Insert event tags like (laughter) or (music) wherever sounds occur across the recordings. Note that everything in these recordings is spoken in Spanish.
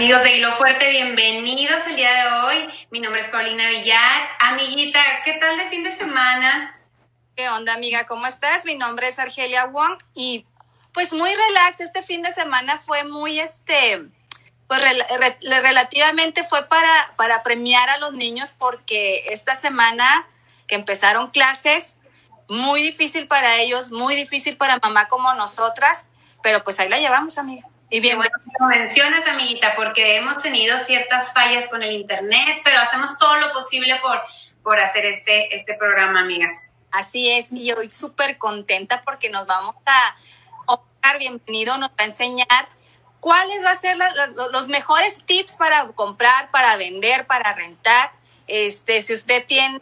Amigos de Hilo Fuerte, bienvenidos el día de hoy. Mi nombre es Paulina Villar. Amiguita, ¿qué tal de fin de semana? ¿Qué onda, amiga? ¿Cómo estás? Mi nombre es Argelia Wong y pues muy relax. Este fin de semana fue muy, este, pues relativamente fue para, para premiar a los niños porque esta semana que empezaron clases, muy difícil para ellos, muy difícil para mamá como nosotras, pero pues ahí la llevamos, amiga. Y bien, bueno, lo mencionas, amiguita, porque hemos tenido ciertas fallas con el internet, pero hacemos todo lo posible por, por hacer este, este programa, amiga. Así es, y hoy súper contenta porque nos vamos a Oscar, bienvenido, nos va a enseñar cuáles van a ser los mejores tips para comprar, para vender, para rentar. Este, si usted tiene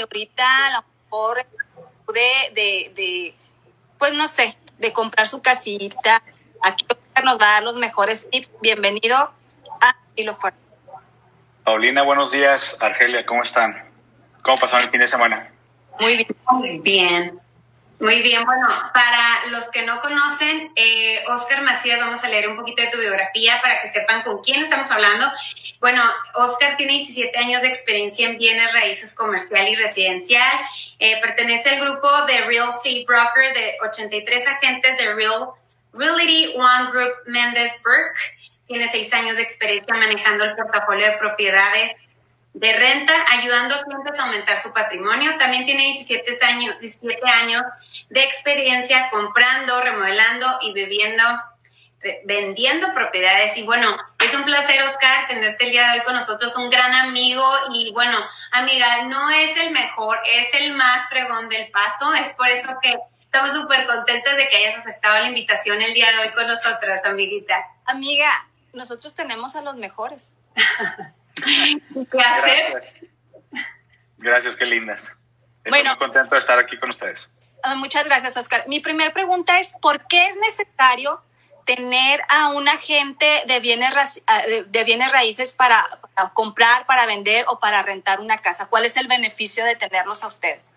ahorita a lo mejor de, de, de pues no sé, de comprar su casita, aquí nos va a dar los mejores tips. Bienvenido a Hilo Fuerte. Paulina, buenos días. Argelia, ¿cómo están? ¿Cómo pasaron el fin de semana? Muy bien. Muy bien. Muy bien, bueno, para los que no conocen, eh, Oscar Macías, vamos a leer un poquito de tu biografía para que sepan con quién estamos hablando. Bueno, Oscar tiene 17 años de experiencia en bienes raíces comercial y residencial. Eh, pertenece al grupo de Real Estate Broker de 83 agentes de Real Realty One Group Mendes Burke tiene seis años de experiencia manejando el portafolio de propiedades de renta, ayudando a clientes a aumentar su patrimonio. También tiene 17 años, 17 años de experiencia comprando, remodelando y viviendo, vendiendo propiedades. Y bueno, es un placer, Oscar, tenerte el día de hoy con nosotros, un gran amigo. Y bueno, amiga, no es el mejor, es el más fregón del paso. Es por eso que Estamos súper contentas de que hayas aceptado la invitación el día de hoy con nosotras, amiguita. Amiga, nosotros tenemos a los mejores. (laughs) Gracias. Gracias, qué lindas. Estoy bueno, muy contento de estar aquí con ustedes. Ah, muchas gracias, Oscar. Mi primera pregunta es, ¿por qué es necesario tener a un agente de bienes, ah, de bienes raíces para, para comprar, para vender o para rentar una casa? ¿Cuál es el beneficio de tenerlos a ustedes?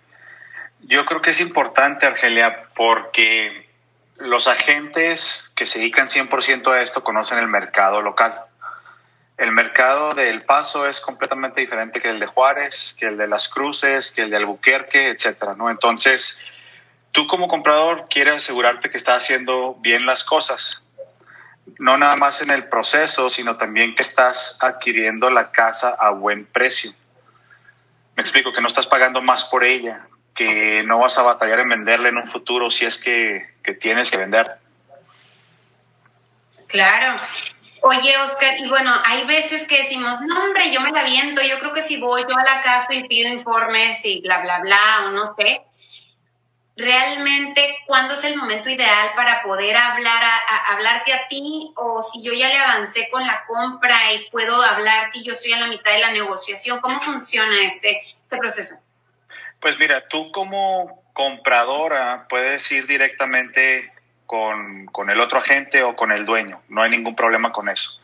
Yo creo que es importante, Argelia, porque los agentes que se dedican 100% a esto conocen el mercado local. El mercado del Paso es completamente diferente que el de Juárez, que el de Las Cruces, que el de Albuquerque, etcétera, ¿no? Entonces, tú como comprador quieres asegurarte que estás haciendo bien las cosas. No nada más en el proceso, sino también que estás adquiriendo la casa a buen precio. Me explico, que no estás pagando más por ella, que no vas a batallar en venderle en un futuro si es que, tienes que vender. Claro. Oye, Oscar, y bueno, hay veces que decimos, no, hombre, yo me la viento, yo creo que si voy yo a la casa y pido informes y bla, bla, bla, o no sé, realmente, ¿cuándo es el momento ideal para poder hablar a, hablarte a ti? O si yo ya le avancé con la compra y puedo hablarte y yo estoy en la mitad de la negociación, ¿cómo funciona este, este proceso? Pues mira, tú como compradora puedes ir directamente con, el otro agente o con el dueño, no hay ningún problema con eso.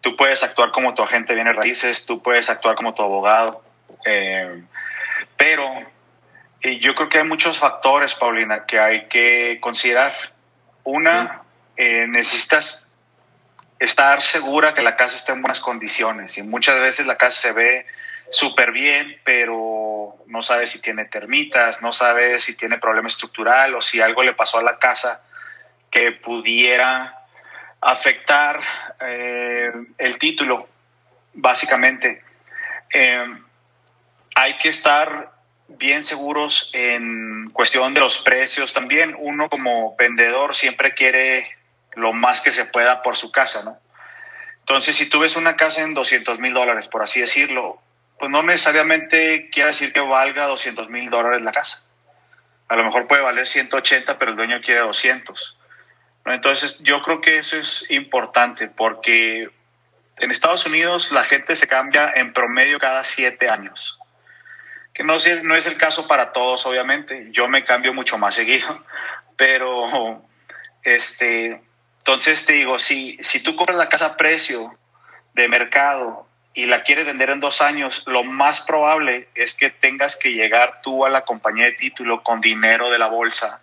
Tú puedes actuar como tu agente viene raíces, tú puedes actuar como tu abogado, eh, pero y yo creo que hay muchos factores, Paulina, que hay que considerar. Una, eh, necesitas estar segura que la casa está en buenas condiciones y muchas veces la casa se ve súper bien, pero no sabe si tiene termitas, no sabe si tiene problema estructural o si algo le pasó a la casa que pudiera afectar eh, el título, básicamente. Eh, hay que estar bien seguros en cuestión de los precios también. Uno como vendedor siempre quiere lo más que se pueda por su casa, ¿no? Entonces, si tú ves una casa en 200 mil dólares, por así decirlo, pues no necesariamente quiere decir que valga 200 mil dólares la casa. A lo mejor puede valer 180, pero el dueño quiere 200. Entonces, yo creo que eso es importante porque en Estados Unidos la gente se cambia en promedio cada siete años. Que no, no es el caso para todos, obviamente. Yo me cambio mucho más seguido. (laughs) Pero, este, entonces te digo, si, si tú compras la casa a precio de mercado y la quieres vender en dos años, lo más probable es que tengas que llegar tú a la compañía de título con dinero de la bolsa,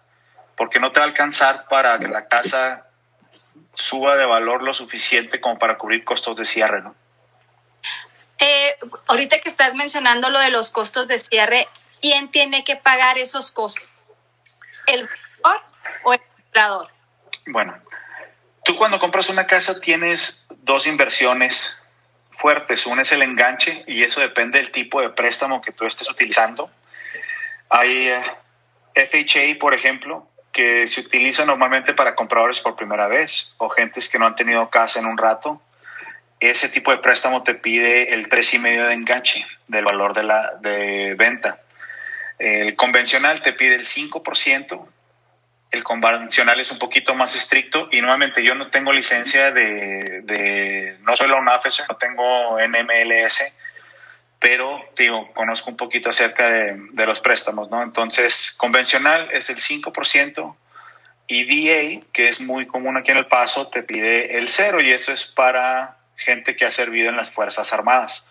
porque no te va a alcanzar para que la casa suba de valor lo suficiente como para cubrir costos de cierre, ¿no? Eh, ahorita que estás mencionando lo de los costos de cierre, ¿quién tiene que pagar esos costos? ¿El vendedor o el comprador? Bueno, tú cuando compras una casa tienes dos inversiones fuertes. Una es el enganche y eso depende del tipo de préstamo que tú estés utilizando. Hay eh, FHA, por ejemplo, que se utiliza normalmente para compradores por primera vez o gentes que no han tenido casa en un rato ese tipo de préstamo te pide el 3,5 de enganche del valor de la de venta. El convencional te pide el 5%, el convencional es un poquito más estricto y nuevamente yo no tengo licencia de, no soy loan officer, no tengo NMLS, pero digo, conozco un poquito acerca de, de los préstamos, ¿no? Entonces, convencional es el 5%, y VA, que es muy común aquí en El Paso, te pide el cero y eso es para gente que ha servido en las Fuerzas Armadas.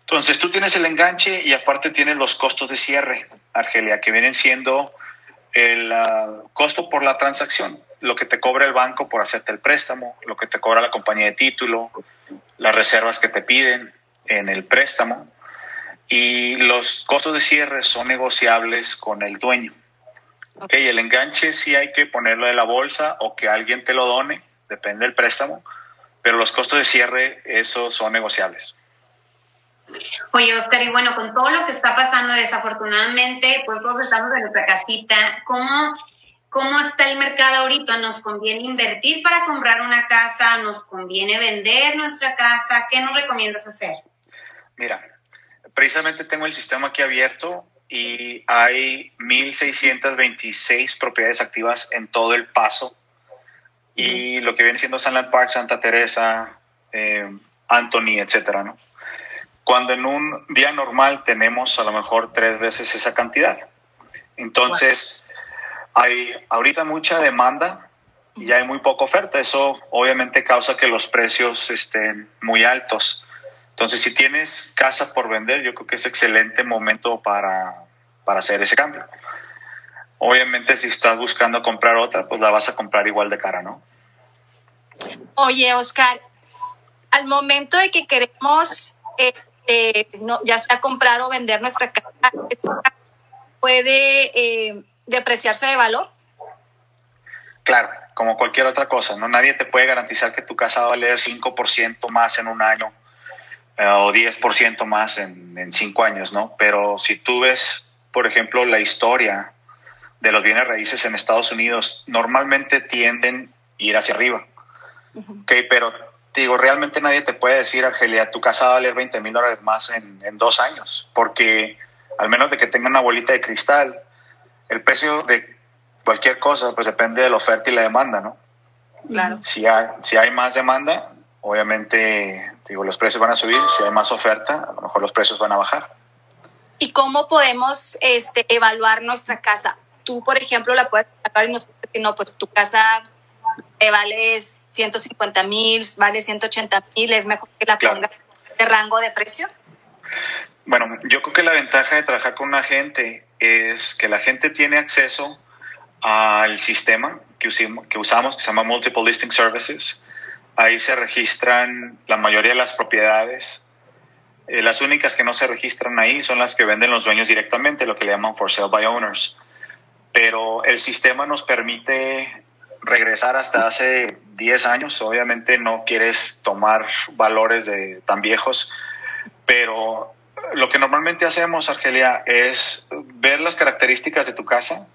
Entonces tú tienes el enganche y aparte tienes los costos de cierre, Argelia, que vienen siendo el ah, costo por la transacción, lo que te cobra el banco por hacerte el préstamo, lo que te cobra la compañía de título, las reservas que te piden en el préstamo y los costos de cierre son negociables con el dueño. Okay, el enganche sí hay que ponerlo de la bolsa o que alguien te lo done, depende del préstamo pero los costos de cierre, esos son negociables. Oye, Oscar, y bueno, con todo lo que está pasando, desafortunadamente, pues todos estamos en nuestra casita. ¿Cómo, ¿Cómo está el mercado ahorita? ¿Nos conviene invertir para comprar una casa? ¿Nos conviene vender nuestra casa? ¿Qué nos recomiendas hacer? Mira, precisamente tengo el sistema aquí abierto y hay 1.626 propiedades activas en todo el paso y lo que viene siendo Sunland Park, Santa Teresa, eh, Anthony, etcétera, ¿no? Cuando en un día normal tenemos a lo mejor tres veces esa cantidad. Entonces, hay ahorita mucha demanda y hay muy poca oferta. Eso obviamente causa que los precios estén muy altos. Entonces, si tienes casa por vender, yo creo que es excelente momento para, para hacer ese cambio. Obviamente, si estás buscando comprar otra, pues la vas a comprar igual de cara, ¿no? Oye, Oscar, al momento de que queremos, este, no, ya sea comprar o vender nuestra casa, ¿puede eh, depreciarse de valor? Claro, como cualquier otra cosa, ¿no? Nadie te puede garantizar que tu casa va a valer 5% más en un año eh, o 10% más en, en cinco años, ¿no? Pero si tú ves, por ejemplo, la historia de los bienes raíces en Estados Unidos normalmente tienden a ir hacia arriba. Ok, pero digo, realmente nadie te puede decir, Argelia, tu casa va a valer 20 mil dólares más en, en, dos años, porque al menos de que tenga una bolita de cristal, el precio de cualquier cosa pues depende de la oferta y la demanda, ¿no? Claro. Si hay, si hay más demanda, obviamente, digo, los precios van a subir, si hay más oferta, a lo mejor los precios van a bajar. ¿Y cómo podemos este, evaluar nuestra casa? tú, por ejemplo, la puedes pagar y no, pues tu casa vale 150 mil, vale 180 mil, es mejor que la ponga de rango de precio. Bueno, yo creo que la ventaja de trabajar con un agente es que la gente tiene acceso al sistema que, que usamos, que se llama Multiple Listing Services. Ahí se registran la mayoría de las propiedades. Eh, las únicas que no se registran ahí son las que venden los dueños directamente, lo que le llaman for sale by owners pero el sistema nos permite regresar hasta hace 10 años. Obviamente no quieres tomar valores de tan viejos, pero lo que normalmente hacemos, Argelia, es ver las características de tu casa,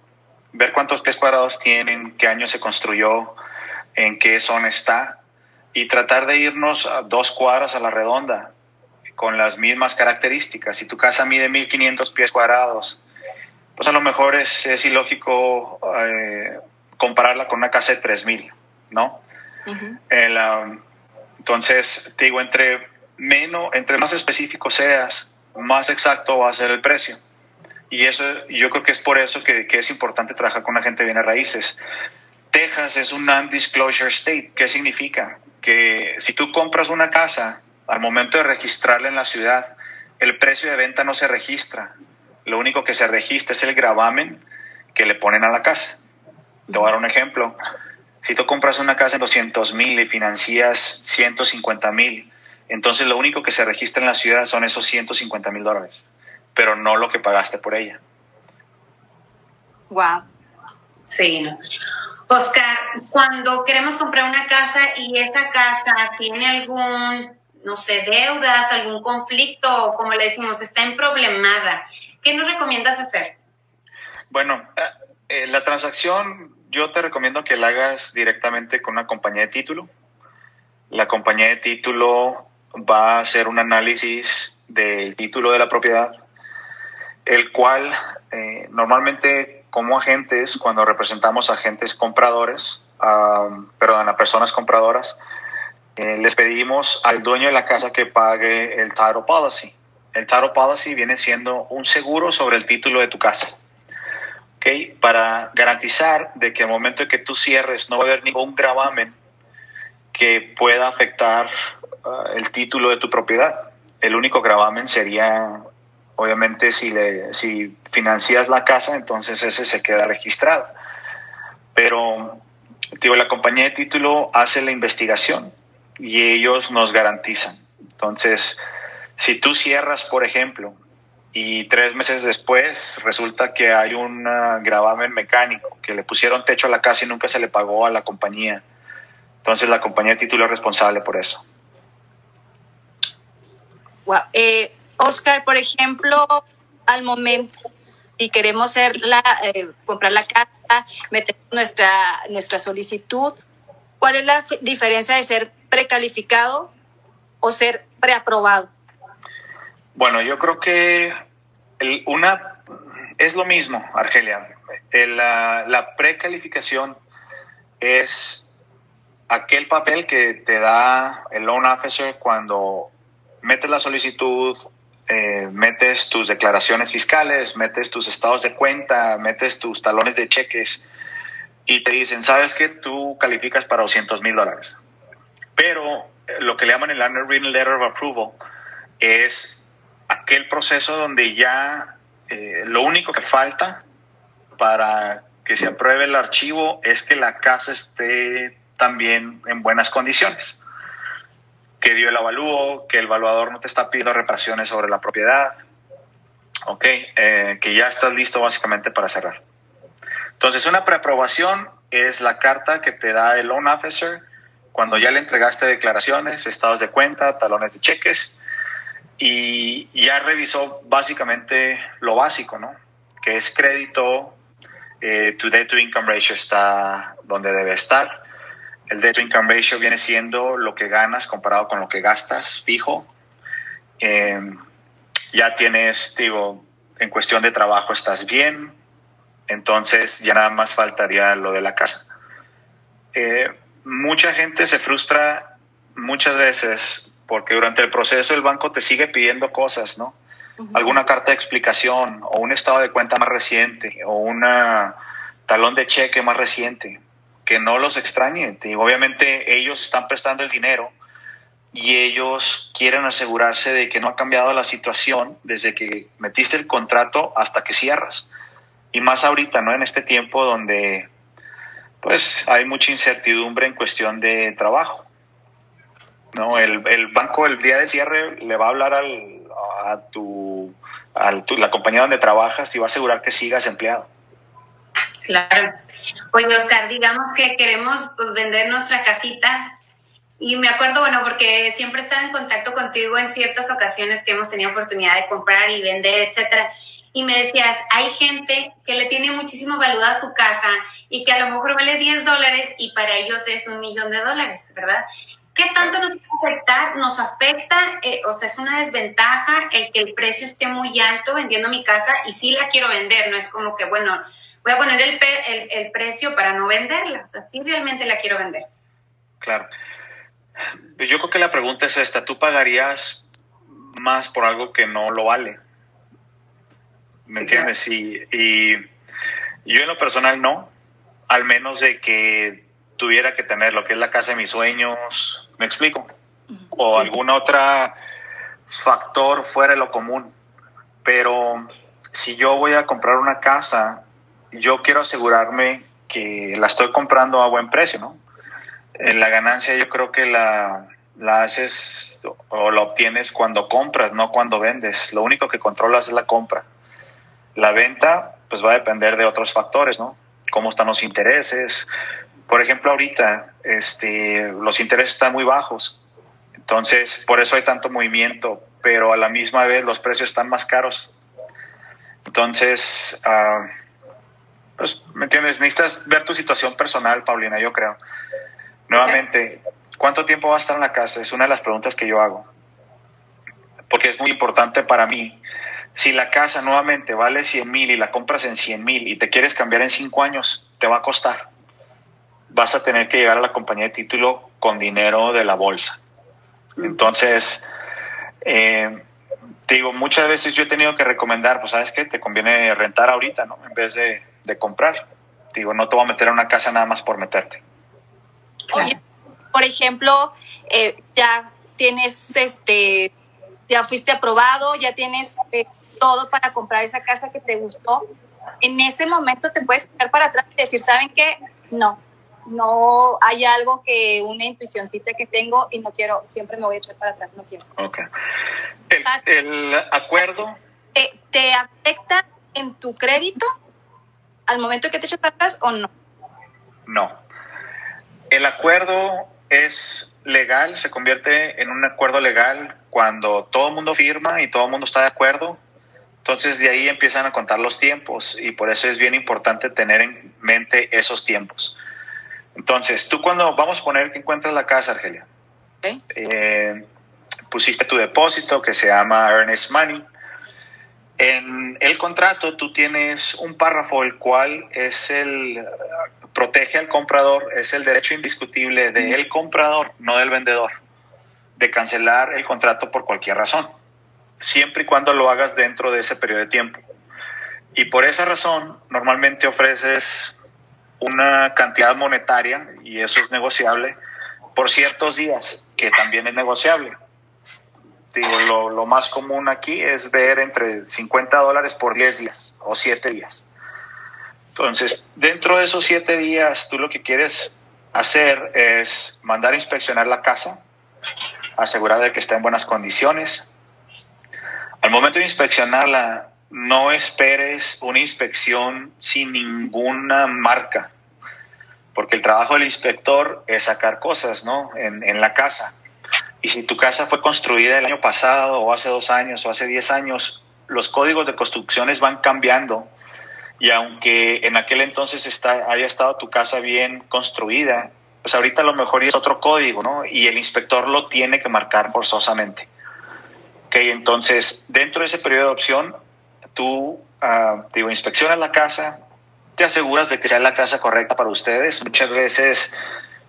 ver cuántos pies cuadrados tienen, qué año se construyó, en qué zona está, y tratar de irnos a dos cuadras a la redonda con las mismas características. Si tu casa mide 1500 pies cuadrados pues a lo mejor es, es ilógico eh, compararla con una casa de 3000, ¿no? Um, entonces, te digo, entre, menos, entre más específico seas, más exacto va a ser el precio. Y eso, yo creo que es por eso que, que es importante trabajar con la gente de bienes raíces. Texas es un non-disclosure state. ¿Qué significa? Que si tú compras una casa, al momento de registrarla en la ciudad, el precio de venta no se registra lo único que se registra es el gravamen que le ponen a la casa. Te voy a dar un ejemplo. Si tú compras una casa en 200 mil y financias 150 mil, entonces lo único que se registra en la ciudad son esos 150 mil dólares, pero no lo que pagaste por ella. Wow. Sí, ¿no? Oscar, cuando queremos comprar una casa y esa casa tiene algún, no sé, deudas, algún conflicto, como le decimos, está en problemada, ¿qué nos recomiendas hacer? Bueno, eh, eh, la transacción yo te recomiendo que la hagas directamente con una compañía de título. La compañía de título va a hacer un análisis del título de la propiedad, el cual eh, normalmente como agentes, cuando representamos agentes compradores, perdón, a personas compradoras, eh, les pedimos al dueño de la casa que pague el title policy. El title policy viene siendo un seguro sobre el título de tu casa. Para garantizar de que al momento en que tú cierres no va a haber ningún gravamen que pueda afectar uh, el título de tu propiedad. El único gravamen sería Obviamente si, si financias la casa, entonces ese se queda registrado. Pero digo, la compañía de título hace la investigación y ellos nos garantizan. Entonces, si tú cierras, por ejemplo, y tres meses después resulta que hay un gravamen mecánico, que le pusieron techo a la casa y nunca se le pagó a la compañía. Entonces la compañía de título es responsable por eso. Wow. Eh, Oscar, por ejemplo, al momento, si queremos ser la, eh, comprar la casa, meter nuestra, nuestra solicitud, ¿cuál es la diferencia de ser precalificado o ser preaprobado? Bueno, yo creo que una es lo mismo, Argelia. la, la precalificación es aquel papel que te da el loan officer cuando metes la solicitud eh, metes tus declaraciones fiscales, metes tus estados de cuenta, metes tus talones de cheques y te dicen, sabes que tú calificas para 200 mil dólares. Pero eh, lo que le llaman el Underwritten Letter of Approval es aquel proceso donde ya eh, lo único que falta para que se apruebe el archivo es que la casa esté también en buenas condiciones que dio el avalúo, que el evaluador no te está pidiendo reparaciones sobre la propiedad, ok, eh, que ya estás listo básicamente para cerrar. Entonces, una preaprobación es la carta que te da el loan officer cuando ya le entregaste declaraciones, estados de cuenta, talones de cheques y ya revisó básicamente lo básico, ¿no? Que es crédito, eh, tu debt to income ratio está donde debe estar el debt to income ratio viene siendo lo que ganas comparado con lo que gastas fijo. Eh, ya tienes, digo, en cuestión de trabajo estás bien, entonces ya nada más faltaría lo de la casa. Eh, mucha gente se frustra muchas veces porque durante el proceso el banco te sigue pidiendo cosas, ¿no? Alguna carta de explicación o un estado de cuenta más reciente o un talón de cheque más reciente que no los extrañe. obviamente ellos están prestando el dinero y ellos quieren asegurarse de que no ha cambiado la situación desde que metiste el contrato hasta que cierras. Y más ahorita, ¿no? En este tiempo donde pues hay mucha incertidumbre en cuestión de trabajo. ¿No? El, banco el día de cierre le va a hablar al, a, tu, a tu, la compañía donde trabajas y va a asegurar que sigas empleado. Claro. Oye, Oscar, digamos que queremos pues, vender nuestra casita. Y me acuerdo, bueno, porque siempre estaba en contacto contigo en ciertas ocasiones que hemos tenido oportunidad de comprar y vender, etcétera. Y me decías, hay gente que le tiene muchísimo valor a su casa y que a lo mejor vale 10 dólares y para ellos es un millón de dólares, ¿verdad? ¿Qué tanto nos puede afectar? Nos afecta, eh, o sea, es una desventaja el que el precio esté muy alto vendiendo mi casa y sí la quiero vender, no es como que, bueno, voy a poner el, el, precio para no venderla. O sea, sí realmente la quiero vender. Claro. Yo creo que la pregunta es esta, ¿tú pagarías más por algo que no lo vale? ¿Me entiendes? Y, y, yo en lo personal no, al menos de que tuviera que tener lo que es la casa de mis sueños, ¿me explico? O algún otro factor fuera de lo común. Pero si yo voy a comprar una casa yo quiero asegurarme que la estoy comprando a buen precio, ¿no? Eh, la ganancia yo creo que la, la haces o la obtienes cuando compras, no cuando vendes. Lo único que controlas es la compra. La venta, pues va a depender de otros factores, ¿no? Cómo están los intereses. Por ejemplo, ahorita este, los intereses están muy bajos. Entonces, por eso hay tanto movimiento, pero a la misma vez los precios están más caros. Entonces, uh, pues, ¿me entiendes? Necesitas ver tu situación personal, Paulina, yo creo. Nuevamente, ¿cuánto tiempo va a estar en la casa? Es una de las preguntas que yo hago. Porque es muy importante para mí. Si la casa nuevamente vale 100 mil y la compras en 100 mil y te quieres cambiar en 5 años, te va a costar. Vas a tener que llegar a la compañía de título con dinero de la bolsa. Entonces, eh, te digo, muchas veces yo he tenido que recomendar, pues sabes qué, te conviene rentar ahorita, ¿no? En vez de, de comprar. Te digo, no te voy a meter a una casa nada más por meterte. Oye, por ejemplo, eh, ya tienes este, ya fuiste aprobado, ya tienes eh, todo para comprar esa casa que te gustó. En ese momento te puedes echar para atrás y decir, ¿saben qué? No, no hay algo que una intuicióncita que tengo y no quiero, siempre me voy a echar para atrás, no quiero. Ok. El, acuerdo. ¿Te, ¿Te, afecta en tu crédito al momento que te echas para atrás o no? No. El acuerdo es legal, se convierte en un acuerdo legal cuando todo el mundo firma y todo el mundo está de acuerdo. Entonces de ahí empiezan a contar los tiempos y por eso es bien importante tener en mente esos tiempos. Entonces, tú cuando vamos a poner que encuentras la casa, Argelia, eh, pusiste tu depósito que se llama Earnest Money. En el contrato tú tienes un párrafo el cual es el protege al comprador, es el derecho indiscutible del comprador, no del vendedor, de cancelar el contrato por cualquier razón, siempre y cuando lo hagas dentro de ese periodo de tiempo. Y por esa razón, normalmente ofreces una cantidad monetaria, y eso es negociable, por ciertos días, que también es negociable. Digo, lo, lo más común aquí es ver entre 50 dólares por 10 días o 7 días. Entonces, dentro de esos 7 días, tú lo que quieres hacer es mandar a inspeccionar la casa, asegurar de que está en buenas condiciones. Al momento de inspeccionarla, no esperes una inspección sin ninguna marca, porque el trabajo del inspector es sacar cosas, ¿no? En, la casa. Y si tu casa fue construida el año pasado, o hace dos años, o hace diez años, los códigos de construcciones van cambiando. Y aunque en aquel entonces está, haya estado tu casa bien construida, pues ahorita a lo mejor es otro código, ¿no? Y el inspector lo tiene que marcar forzosamente. Ok, entonces, dentro de ese periodo de opción, tú, uh, digo, inspeccionas la casa, te aseguras de que sea la casa correcta para ustedes. Muchas veces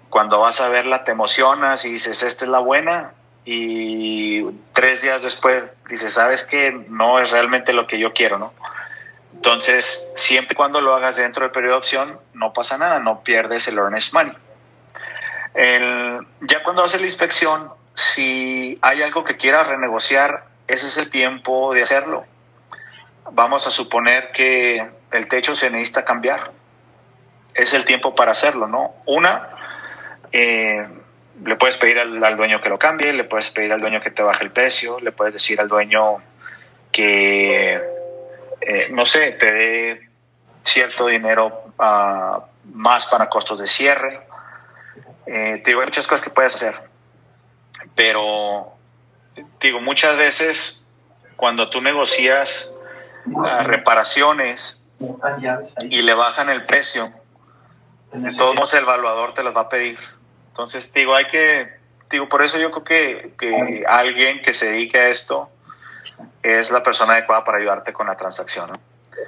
cuando vas a verla te emocionas y dices, esta es la buena, y tres días después dices, sabes que no es realmente lo que yo quiero, ¿no? Entonces, siempre y cuando lo hagas dentro del periodo de opción, no pasa nada, no pierdes el earnest money. Ya cuando haces la inspección, si hay algo que quieras renegociar, ese es el tiempo de hacerlo vamos a suponer que el techo se necesita cambiar. Es el tiempo para hacerlo, ¿no? Una, eh, le puedes pedir al, dueño que lo cambie, le puedes pedir al dueño que te baje el precio, le puedes decir al dueño que, eh, no sé, te dé cierto dinero uh, más para costos de cierre. Eh, te digo, hay muchas cosas que puedes hacer, pero digo, muchas veces cuando tú negocias reparaciones y le bajan el precio, de el evaluador te las va a pedir. Entonces, digo, hay que, digo, por eso yo creo que, que alguien que se dedique a esto es la persona adecuada para ayudarte con la transacción.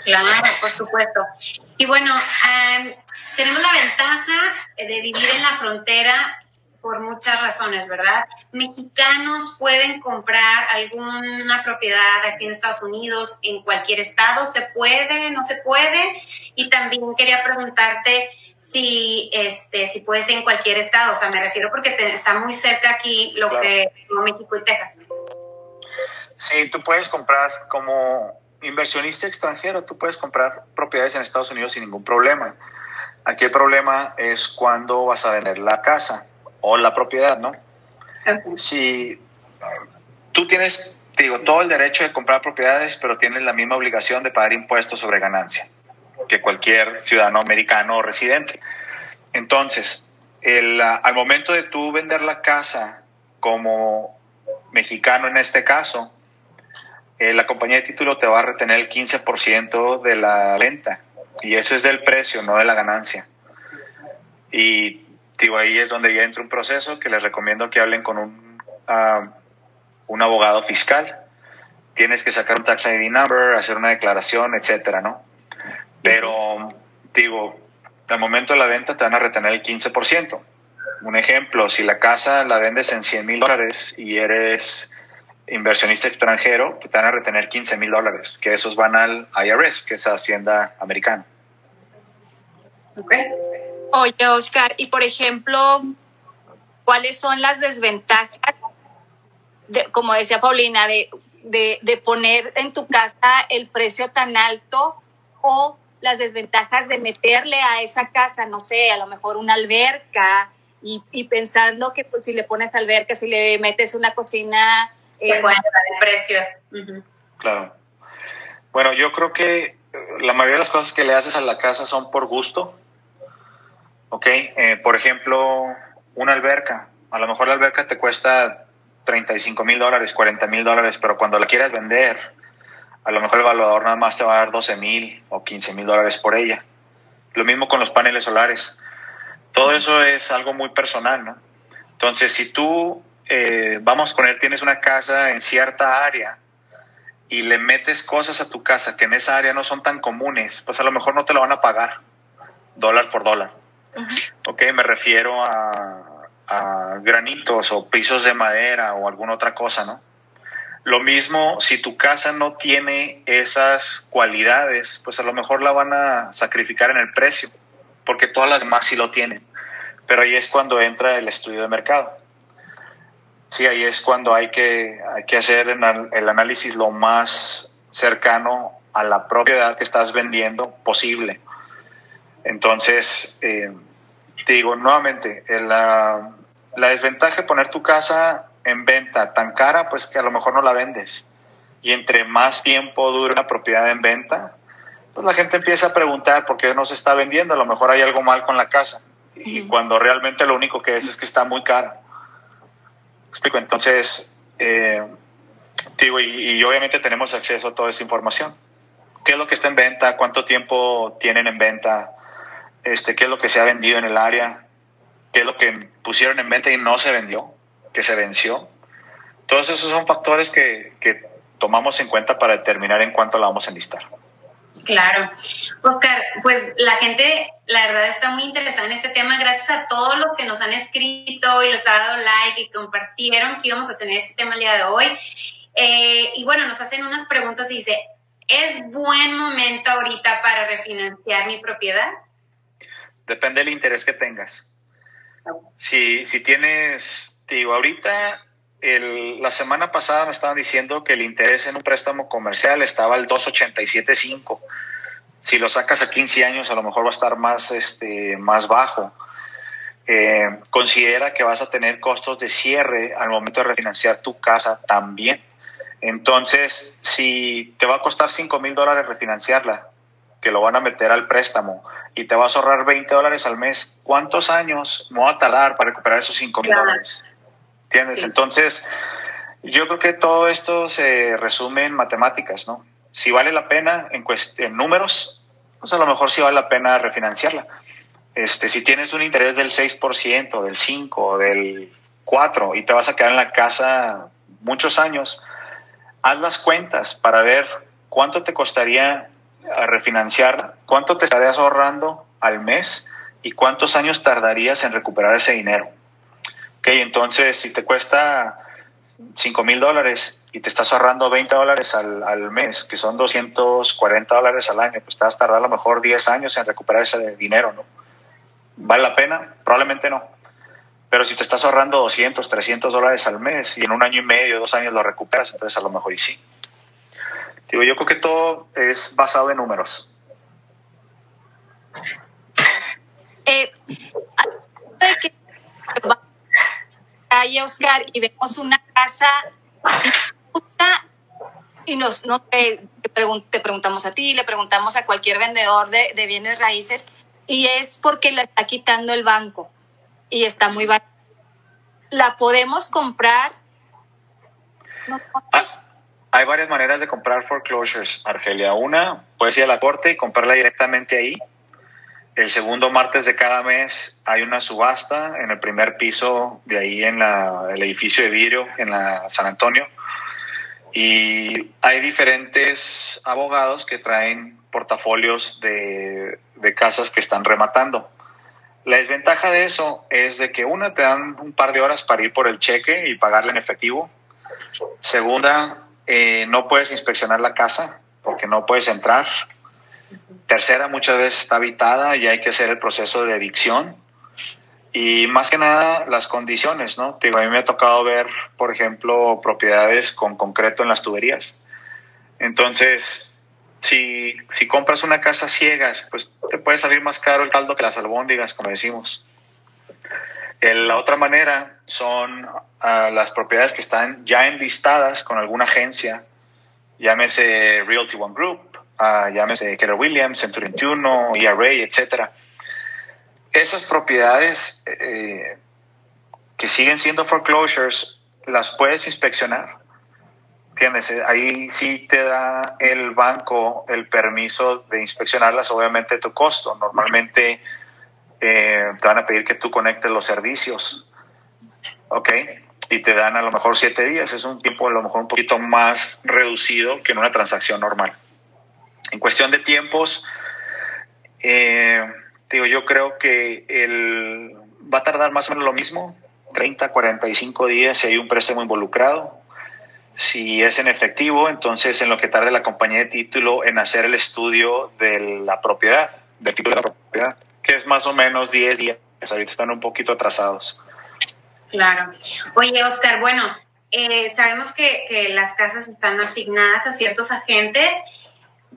Claro, por supuesto. Y bueno, em, tenemos la ventaja de vivir en la frontera por muchas razones, ¿verdad? Mexicanos pueden comprar alguna propiedad aquí en Estados Unidos, en cualquier estado, ¿se puede, no se puede? Y también quería preguntarte si, este, si puedes en cualquier estado, o sea, me refiero porque está muy cerca aquí lo que México y Texas. Sí, tú puedes comprar como inversionista extranjero, tú puedes comprar propiedades en Estados Unidos sin ningún problema. Aquí el problema es cuando vas a vender la casa o la propiedad, ¿no? Si tú tienes, digo, todo el derecho de comprar propiedades, pero tienes la misma obligación de pagar impuestos sobre ganancia que cualquier ciudadano americano o residente. Entonces, el, ah, al momento de tú vender la casa como mexicano en este caso, eh, la compañía de título te va a retener el 15% de la venta y ese es del precio, no de la ganancia. Y digo, ahí es donde ya entra un proceso que les recomiendo que hablen con un, ah, un abogado fiscal. Tienes que sacar un tax ID number, hacer una declaración, etcétera, ¿no? Pero, digo, al momento de la venta te van a retener el 15%. Un ejemplo, si la casa la vendes en 100 mil dólares y eres inversionista extranjero, te van a retener 15 mil dólares, que esos van al IRS, que es Hacienda Americana. Ok. Oye, Oscar, y por ejemplo, ¿cuáles son las desventajas, de, como decía Paulina, de, de, de poner en tu casa el precio tan alto o las desventajas de meterle a esa casa, no sé, a lo mejor una alberca y, y pensando que pues, si le pones alberca, si le metes una cocina eh, bueno, el precio. Claro. Bueno, yo creo que la mayoría de las cosas que le haces a la casa son por gusto. ¿Ok? Eh, por ejemplo, una alberca. A lo mejor la alberca te cuesta 35 mil dólares, 40 mil dólares, pero cuando la quieras vender, a lo mejor el evaluador nada más te va a dar 12 mil o 15 mil dólares por ella. Lo mismo con los paneles solares. Todo eso es algo muy personal, ¿no? Entonces, si tú eh, vamos a poner, tienes una casa en cierta área y le metes cosas a tu casa que en esa área no son tan comunes, pues a lo mejor no te lo van a pagar dólar por dólar. Ok, me refiero a, a granitos o pisos de madera o alguna otra cosa, ¿no? Lo mismo, si tu casa no tiene esas cualidades, pues a lo mejor la van a sacrificar en el precio, porque todas las demás sí lo tienen. Pero ahí es cuando entra el estudio de mercado. Sí, ahí es cuando hay que, hay que hacer el análisis lo más cercano a la propiedad que estás vendiendo posible. Entonces, eh, te digo nuevamente, la, la desventaja de poner tu casa en venta tan cara, pues que a lo mejor no la vendes. Y entre más tiempo dure una propiedad en venta, pues la gente empieza a preguntar por qué no se está vendiendo, a lo mejor hay algo mal con la casa. Y cuando realmente lo único que es es que está muy cara explico? Entonces, eh, digo, y, obviamente tenemos acceso a toda esa información. ¿Qué es lo que está en venta? ¿Cuánto tiempo tienen en venta? Este, ¿Qué es lo que se ha vendido en el área? ¿Qué es lo que pusieron en venta y no se vendió? ¿Que se venció? Todos esos son factores que, que tomamos en cuenta para determinar en cuánto la vamos a enlistar. Claro. Oscar, pues la gente, la verdad, está muy interesada en este tema. Gracias a todos los que nos han escrito y les ha dado like y compartieron que íbamos a tener este tema el día de hoy. Eh, y bueno, nos hacen unas preguntas. Dice, ¿es buen momento ahorita para refinanciar mi propiedad? Depende del interés que tengas. Si, si tienes, digo, ahorita el, la semana pasada me estaban diciendo que el interés en un préstamo comercial estaba al 287.5. Si lo sacas a 15 años, a lo mejor va a estar más, este, más bajo. Eh, considera que vas a tener costos de cierre al momento de refinanciar tu casa también. Entonces, si te va a costar 5 mil dólares refinanciarla, que lo van a meter al préstamo y te vas a ahorrar 20 dólares al mes, ¿cuántos años me va a tardar para recuperar esos 5 mil dólares? ¿Entiendes? Entonces, yo creo que todo esto se resume en matemáticas, ¿no? Si vale la pena en, en números, pues a lo mejor sí vale la pena refinanciarla. Este, si tienes un interés del 6%, del 5%, del 4% y te vas a quedar en la casa muchos años, haz las cuentas para ver cuánto te costaría refinanciar, cuánto te estarías ahorrando al mes y cuántos años tardarías en recuperar ese dinero. Ok, entonces si te cuesta 5 mil dólares y te estás ahorrando 20 dólares al, al, mes, que son 240 dólares al año, pues te vas a tardar a lo mejor 10 años en recuperar ese dinero, ¿no? ¿Vale la pena? Probablemente no. Pero si te estás ahorrando 200, 300 dólares al mes y en un año y medio, dos años lo recuperas, entonces a lo mejor y sí. Digo, yo creo que todo es basado en números. Eh, que calle Oscar y vemos una casa y nos no te, te, preguntamos a ti, le preguntamos a cualquier vendedor de, de, bienes raíces y es porque la está quitando el banco y está muy barata. ¿La podemos comprar? Ah, hay varias maneras de comprar foreclosures, Argelia. Una, puedes ir a la corte y comprarla directamente ahí. El segundo martes de cada mes hay una subasta en el primer piso de ahí en el edificio de vidrio en la San Antonio. Y hay diferentes abogados que traen portafolios de, de casas que están rematando. La desventaja de eso es de que una te dan un par de horas para ir por el cheque y pagarle en efectivo. Segunda, eh, no puedes inspeccionar la casa porque no puedes entrar. Tercera, muchas veces está habitada y hay que hacer el proceso de evicción. Y más que nada, las condiciones, ¿no? a mí me ha tocado ver, por ejemplo, propiedades con concreto en las tuberías. Entonces, si, si compras una casa ciegas, pues te puede salir más caro el caldo que las albóndigas, como decimos. La otra manera son uh, las propiedades que están ya enlistadas con alguna agencia, llámese Realty One Group, uh, llámese Keller Williams, Century 21, ERA, etcétera. Esas propiedades eh, que siguen siendo foreclosures, las puedes inspeccionar. ¿Entiendes? Ahí sí te da el banco el permiso de inspeccionarlas, obviamente, a tu costo. Normalmente eh, te van a pedir que tú conectes los servicios, ¿ok? Y te dan a lo mejor siete días, es un tiempo a lo mejor un poquito más reducido que en una transacción normal. En cuestión de tiempos, eh, digo, yo creo que el, va a tardar más o menos lo mismo, 30, 45 días si hay un préstamo involucrado. Si es en efectivo, entonces en lo que tarde la compañía de título en hacer el estudio de la propiedad, del título de la propiedad que es más o menos 10 días. Ahorita están un poquito atrasados. Claro. Oye, Oscar, bueno, eh, sabemos que, que, las casas están asignadas a ciertos agentes.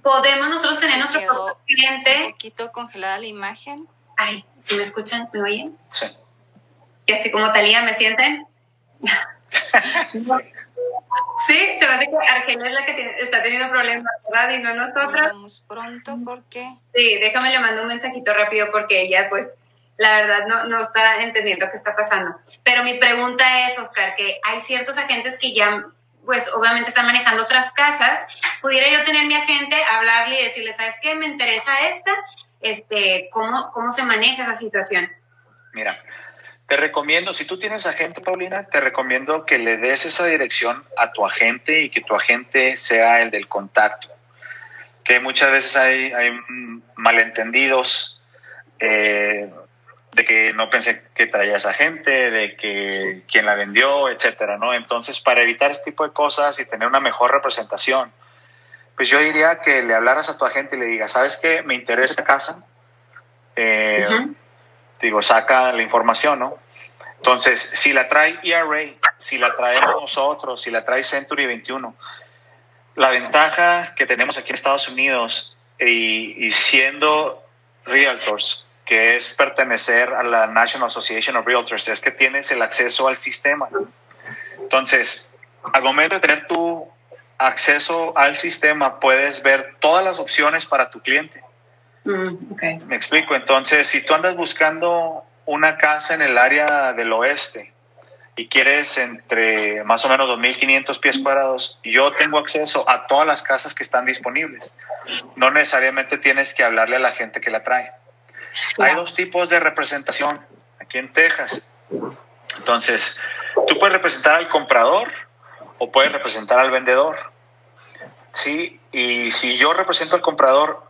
¿Podemos nosotros tener nuestro propio cliente? Un poquito congelada la imagen. Ay, ¿sí me escuchan? ¿Me oyen? Sí. Y así como Talía, ¿me sienten? (laughs) Sí, se me hace que Argelia es la que está teniendo problemas, ¿verdad? Y no nosotros. Vamos pronto, ¿por qué? Sí, déjame le mando un mensajito rápido porque ella, pues, la verdad no, no está entendiendo qué está pasando. Pero mi pregunta es, Oscar, que hay ciertos agentes que ya, pues, obviamente están manejando otras casas. ¿Pudiera yo tener mi agente, hablarle y decirle, ¿sabes qué? Me interesa esta. Este, ¿cómo, ¿Cómo se maneja esa situación? Mira, te recomiendo, si tú tienes agente, Paulina, te recomiendo que le des esa dirección a tu agente y que tu agente sea el del contacto. Que muchas veces hay, hay malentendidos eh, de que no pensé que traía esa gente, de que quien la vendió, etcétera, ¿no? Entonces, para evitar este tipo de cosas y tener una mejor representación, pues yo diría que le hablaras a tu agente y le digas, ¿sabes qué? Me interesa esta casa. Eh, digo, saca la información, ¿no? Entonces, si la trae ERA, si la traemos nosotros, si la trae Century 21, la ventaja que tenemos aquí en Estados Unidos y, siendo realtors, que es pertenecer a la National Association of Realtors, es que tienes el acceso al sistema. Entonces, al momento de tener tu acceso al sistema, puedes ver todas las opciones para tu cliente. Mm, Me explico. Entonces, si tú andas buscando una casa en el área del oeste y quieres entre más o menos 2.500 pies cuadrados, yo tengo acceso a todas las casas que están disponibles. No necesariamente tienes que hablarle a la gente que la trae. Hay dos tipos de representación aquí en Texas. Entonces, tú puedes representar al comprador o puedes representar al vendedor. Sí, y si yo represento al comprador,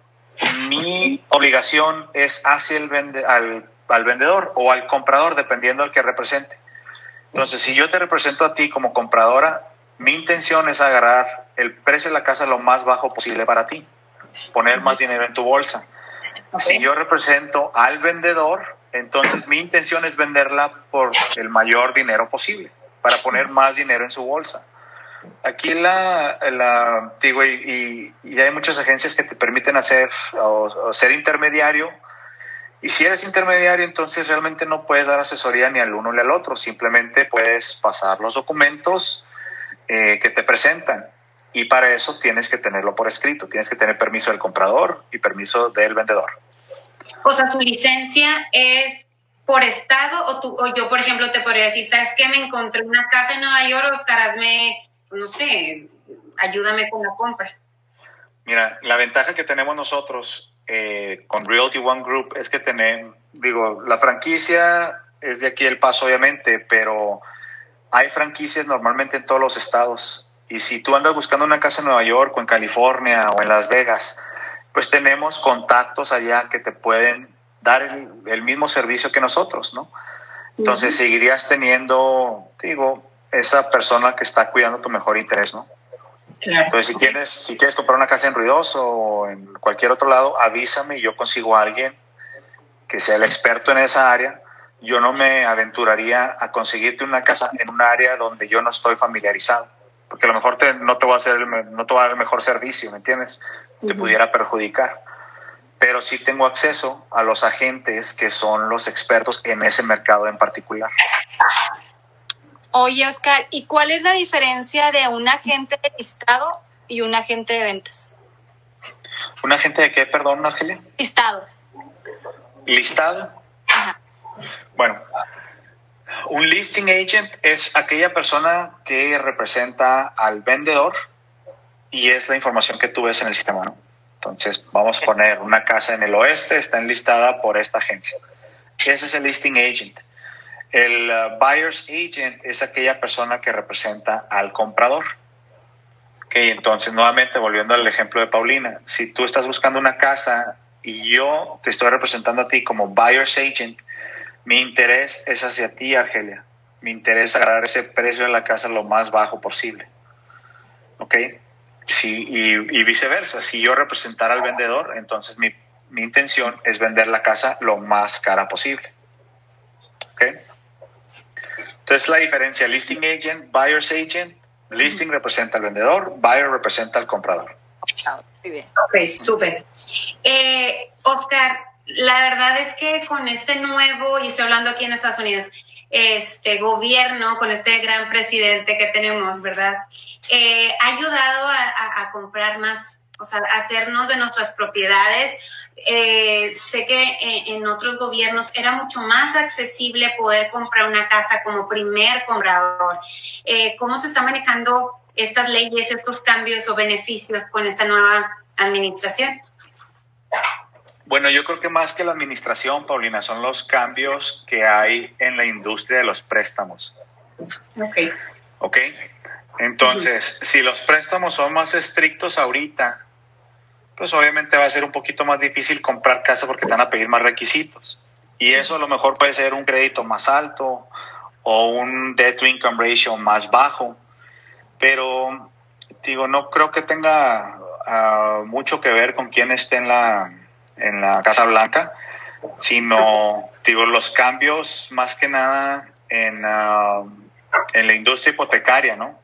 mi obligación es hacia el vende al, al, vendedor o al comprador, dependiendo del que represente. Entonces, si yo te represento a ti como compradora, mi intención es agarrar el precio de la casa lo más bajo posible para ti, poner más dinero en tu bolsa. Si yo represento al vendedor, entonces mi intención es venderla por el mayor dinero posible, para poner más dinero en su bolsa. Aquí la, la digo, y, y, hay muchas agencias que te permiten hacer o, ser intermediario Y si eres intermediario, entonces realmente no puedes dar asesoría ni al uno ni al otro, simplemente puedes pasar los documentos eh, que te presentan. Y para eso tienes que tenerlo por escrito, tienes que tener permiso del comprador y permiso del vendedor. O sea, su licencia es por estado o, tú, o yo, por ejemplo, te podría decir, ¿sabes qué? Me encontré una casa en Nueva York, Oscar, hazme, no sé, ayúdame con la compra. Mira, la ventaja que tenemos nosotros eh, con Realty One Group es que tenemos, digo, la franquicia es de aquí el paso, obviamente, pero hay franquicias normalmente en todos los estados. Y si tú andas buscando una casa en Nueva York o en California o en Las Vegas, pues tenemos contactos allá que te pueden dar el, mismo servicio que nosotros, ¿no? Entonces seguirías teniendo, digo, esa persona que está cuidando tu mejor interés, ¿no? Entonces, si tienes, si quieres comprar una casa en Ruidoso o en cualquier otro lado, avísame y yo consigo a alguien que sea el experto en esa área. Yo no me aventuraría a conseguirte una casa en un área donde yo no estoy familiarizado, porque a lo mejor no te voy a hacer no te voy a dar el mejor servicio, ¿me entiendes? Te pudiera perjudicar. Pero sí tengo acceso a los agentes que son los expertos en ese mercado en particular. Oye, Oscar, ¿y cuál es la diferencia de un agente de listado y un agente de ventas? ¿Un agente de qué, perdón, Argelia? Listado. ¿Listado? Ajá. Bueno, un listing agent es aquella persona que representa al vendedor y es la información que tú ves en el sistema, ¿no? Entonces, vamos a poner una casa en el oeste, está enlistada por esta agencia. Ese es el listing agent. El uh, buyer's agent es aquella persona que representa al comprador. Ok, entonces nuevamente volviendo al ejemplo de Paulina, si tú estás buscando una casa y yo te estoy representando a ti como buyer's agent, mi interés es hacia ti, Argelia. Mi interés es agarrar ese precio de la casa lo más bajo posible. ¿Ok? Sí, y, viceversa. Si yo representara al vendedor, entonces mi, mi intención es vender la casa lo más cara posible. ¿Ok? Entonces la diferencia, listing agent, buyer's agent, listing representa al vendedor, buyer representa al comprador. Muy bien. Ok, súper. Eh, Oscar, la verdad es que con este nuevo, y estoy hablando aquí en Estados Unidos, este gobierno, con este gran presidente que tenemos, ¿verdad? Eh, ha ayudado a, a, comprar más, o sea, a hacernos de nuestras propiedades eh, sé que en, otros gobiernos era mucho más accesible poder comprar una casa como primer comprador. Eh, ¿Cómo se están manejando estas leyes, estos cambios o beneficios con esta nueva administración? Bueno, yo creo que más que la administración, Paulina, son los cambios que hay en la industria de los préstamos. Ok. Ok. Entonces, si los préstamos son más estrictos ahorita, pues obviamente va a ser un poquito más difícil comprar casa porque te van a pedir más requisitos. Y eso a lo mejor puede ser un crédito más alto o un debt to income ratio más bajo. Pero digo, no creo que tenga ah, mucho que ver con quién esté en la, en la Casa Blanca, sino digo, los cambios más que nada en, ah, en la industria hipotecaria, ¿no?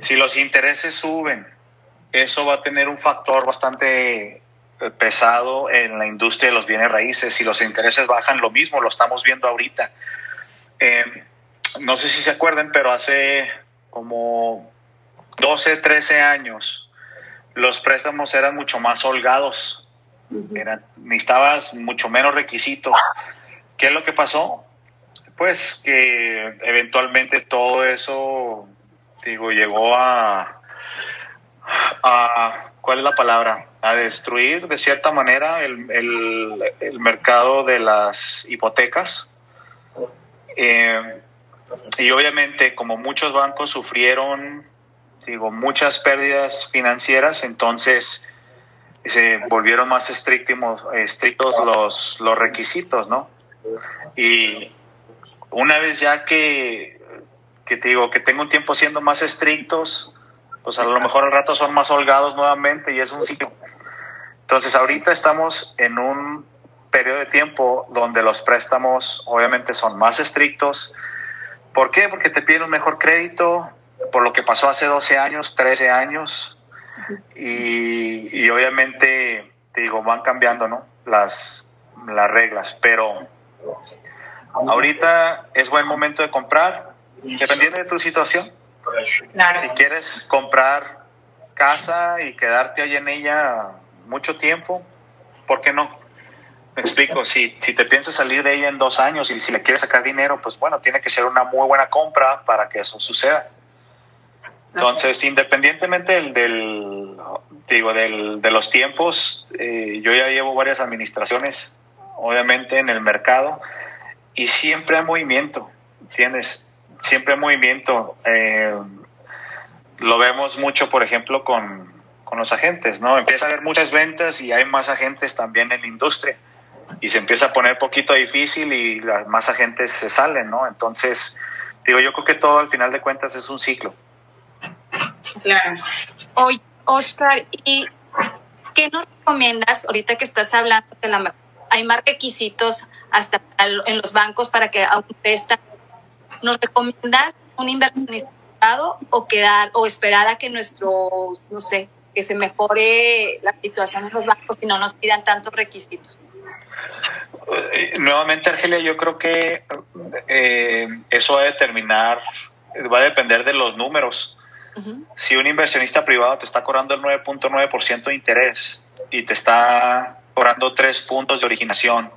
Si los intereses suben eso va a tener un factor bastante eh, pesado en la industria de los bienes raíces. Si los intereses bajan, lo mismo, lo estamos viendo ahorita. Eh, no sé si se acuerdan, pero hace como 12, 13 años, los préstamos eran mucho más holgados. Eran, necesitabas mucho menos requisitos. ¿Qué es lo que pasó? Pues que eventualmente todo eso, digo, llegó a, a, ¿cuál es la palabra? A destruir de cierta manera el, el, mercado de las hipotecas. Eh, y obviamente, como muchos bancos sufrieron, digo, muchas pérdidas financieras, entonces se volvieron más estrictos, estrictos los, los requisitos, ¿no? Y una vez ya que, que te digo que tengo un tiempo siendo más estrictos, pues a lo mejor al rato son más holgados nuevamente y es un ciclo. Entonces ahorita estamos en un periodo de tiempo donde los préstamos obviamente son más estrictos. ¿Por qué? Porque te piden un mejor crédito por lo que pasó hace 12 años, 13 años y, y obviamente, te digo, van cambiando, ¿no? Las, las reglas, pero ahorita es buen momento de comprar, dependiendo de tu situación. Si quieres comprar casa y quedarte ahí en ella mucho tiempo, ¿por qué no? Me explico, si, si te piensas salir de ella en dos años y si le quieres sacar dinero, pues bueno, tiene que ser una muy buena compra para que eso suceda. Entonces, independientemente del, del digo, del, de los tiempos, eh, yo ya llevo varias administraciones, obviamente, en el mercado y siempre hay movimiento, ¿entiendes? Siempre movimiento. Eh, lo vemos mucho, por ejemplo, con, con los agentes, ¿no? Empieza a haber muchas ventas y hay más agentes también en la industria y se empieza a poner poquito difícil y las más agentes se salen, ¿no? Entonces, digo, yo creo que todo al final de cuentas es un ciclo. Claro. Oye, Oscar, ¿y qué nos recomiendas ahorita que estás hablando que la, hay más requisitos hasta en los bancos para que a un préstamo? ¿Nos recomiendas un inversionista o quedar o esperar a que nuestro, no sé, que se mejore la situación en los bancos y no nos pidan tantos requisitos? Eh, nuevamente, Argelia, yo creo que eh, eso va a determinar, va a depender de los números. Si un inversionista privado te está cobrando el 9.9% de interés y te está cobrando 3 puntos de originación,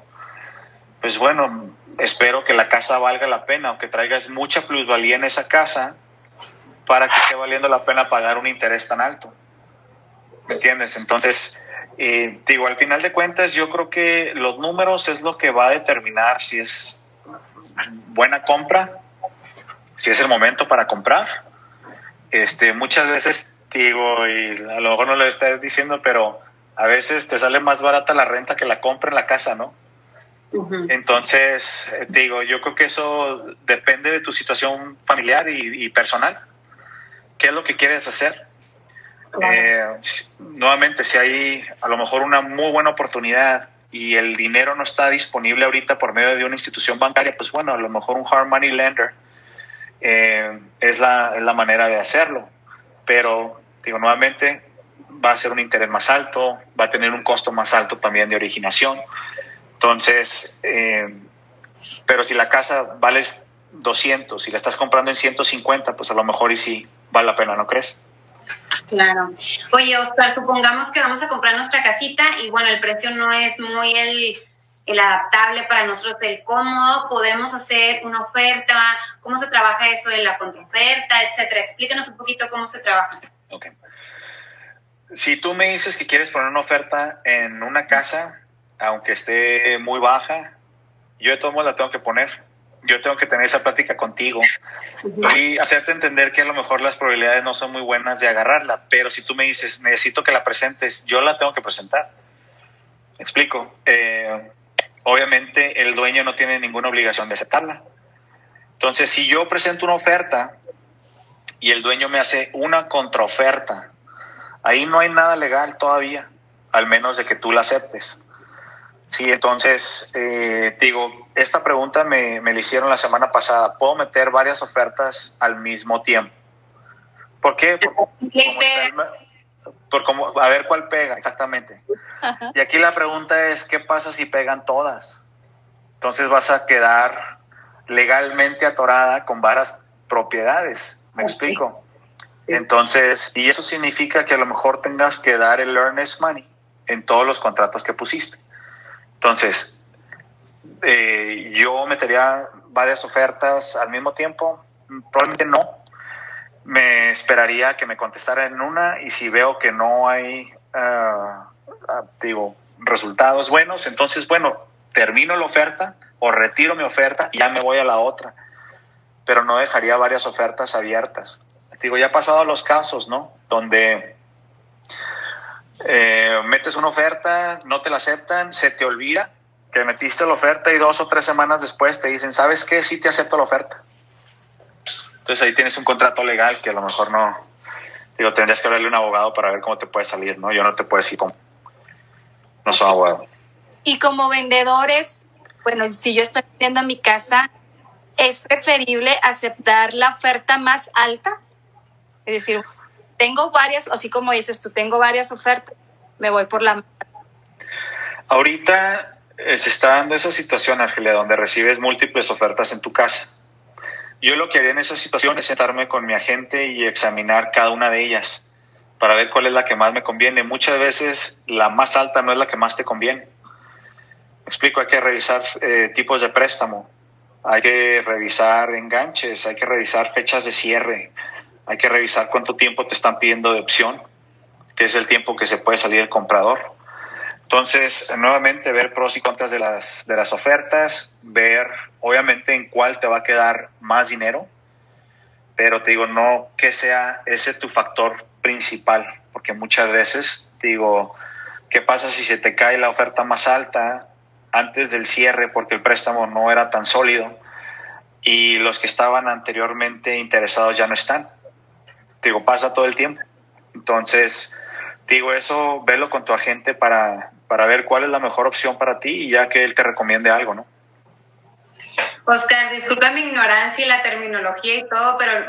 pues bueno, espero que la casa valga la pena o que traigas mucha plusvalía en esa casa para que esté valiendo la pena pagar un interés tan alto. ¿Me entiendes? Entonces, eh, digo, al final de cuentas, yo creo que los números es lo que va a determinar si es buena compra, si es el momento para comprar. Este, muchas veces digo, y a lo mejor no lo estás diciendo, pero a veces te sale más barata la renta que la compra en la casa, ¿no? Entonces, digo, yo creo que eso depende de tu situación familiar y personal. ¿Qué es lo que quieres hacer? Eh, nuevamente, si hay a lo mejor una muy buena oportunidad y el dinero no está disponible ahorita por medio de una institución bancaria, pues bueno, a lo mejor un hard money lender eh, es, la, es la manera de hacerlo. Pero, digo, nuevamente, va a ser un interés más alto, va a tener un costo más alto también de originación. Entonces, eh, pero si la casa vale 200 y la estás comprando en 150, pues a lo mejor y sí vale la pena, ¿no crees? Claro. Oye, Oscar, supongamos que vamos a comprar nuestra casita y bueno, el precio no es muy el, el adaptable para nosotros, el cómodo. Podemos hacer una oferta, cómo se trabaja eso en la contraoferta, etcétera. Explícanos un poquito cómo se trabaja. Ok. Si tú me dices que quieres poner una oferta en una casa, aunque esté muy baja, yo de todos modos la tengo que poner yo tengo que tener esa plática contigo y hacerte entender que a lo mejor las probabilidades no son muy buenas de agarrarla, pero si tú me dices, necesito que la presentes, yo la tengo que presentar. ¿Me explico? Eh, obviamente el dueño no tiene ninguna obligación de aceptarla. Entonces, si yo presento una oferta y el dueño me hace una contraoferta, ahí no hay nada legal todavía, al menos de que tú la aceptes. Sí, entonces, eh, digo, esta pregunta me, me la hicieron la semana pasada. ¿Puedo meter varias ofertas al mismo tiempo? ¿Por qué? Por, como, a ver cuál pega, exactamente. Y aquí la pregunta es, ¿qué pasa si pegan todas? Entonces vas a quedar legalmente atorada con varias propiedades. ¿Me explico? Entonces, y eso significa que a lo mejor tengas que dar el earnest money en todos los contratos que pusiste. Entonces, eh, yo metería varias ofertas al mismo tiempo. Probablemente no. Me esperaría que me contestara en una y si veo que no hay, ah, digo, resultados buenos, entonces, bueno, termino la oferta o retiro mi oferta y ya me voy a la otra. Pero no dejaría varias ofertas abiertas. Digo, ya ha pasado los casos, ¿no? Donde eh, metes una oferta, no te la aceptan, se te olvida que metiste la oferta y dos o tres semanas después te dicen, ¿sabes qué? Sí te acepto la oferta. Entonces ahí tienes un contrato legal que a lo mejor no, digo, tendrías que hablarle a un abogado para ver cómo te puede salir, ¿no? Yo no te puedo decir cómo. No soy abogado. Y como vendedores, bueno, si yo estoy vendiendo mi casa, ¿es preferible aceptar la oferta más alta? Es decir, tengo varias, así como dices tú, tengo varias ofertas, me voy por la... Ahorita eh, se está dando esa situación, Argelia, donde recibes múltiples ofertas en tu casa. Yo lo que haría en esa situación es sentarme con mi agente y examinar cada una de ellas para ver cuál es la que más me conviene. Muchas veces la más alta no es la que más te conviene. explico, hay que revisar eh, tipos de préstamo, hay que revisar enganches, hay que revisar fechas de cierre, hay que revisar cuánto tiempo te están pidiendo de opción, que es el tiempo que se puede salir el comprador. Entonces, nuevamente ver pros y contras de las, de las ofertas, ver obviamente en cuál te va a quedar más dinero, pero te digo, no que sea ese tu factor principal, porque muchas veces digo, ¿qué pasa si se te cae la oferta más alta antes del cierre porque el préstamo no era tan sólido y los que estaban anteriormente interesados ya no están? Digo, pasa todo el tiempo. Entonces, digo, eso velo con tu agente para, para ver cuál es la mejor opción para ti y ya que él te recomiende algo, ¿no? Oscar, disculpa mi ignorancia y la terminología y todo, pero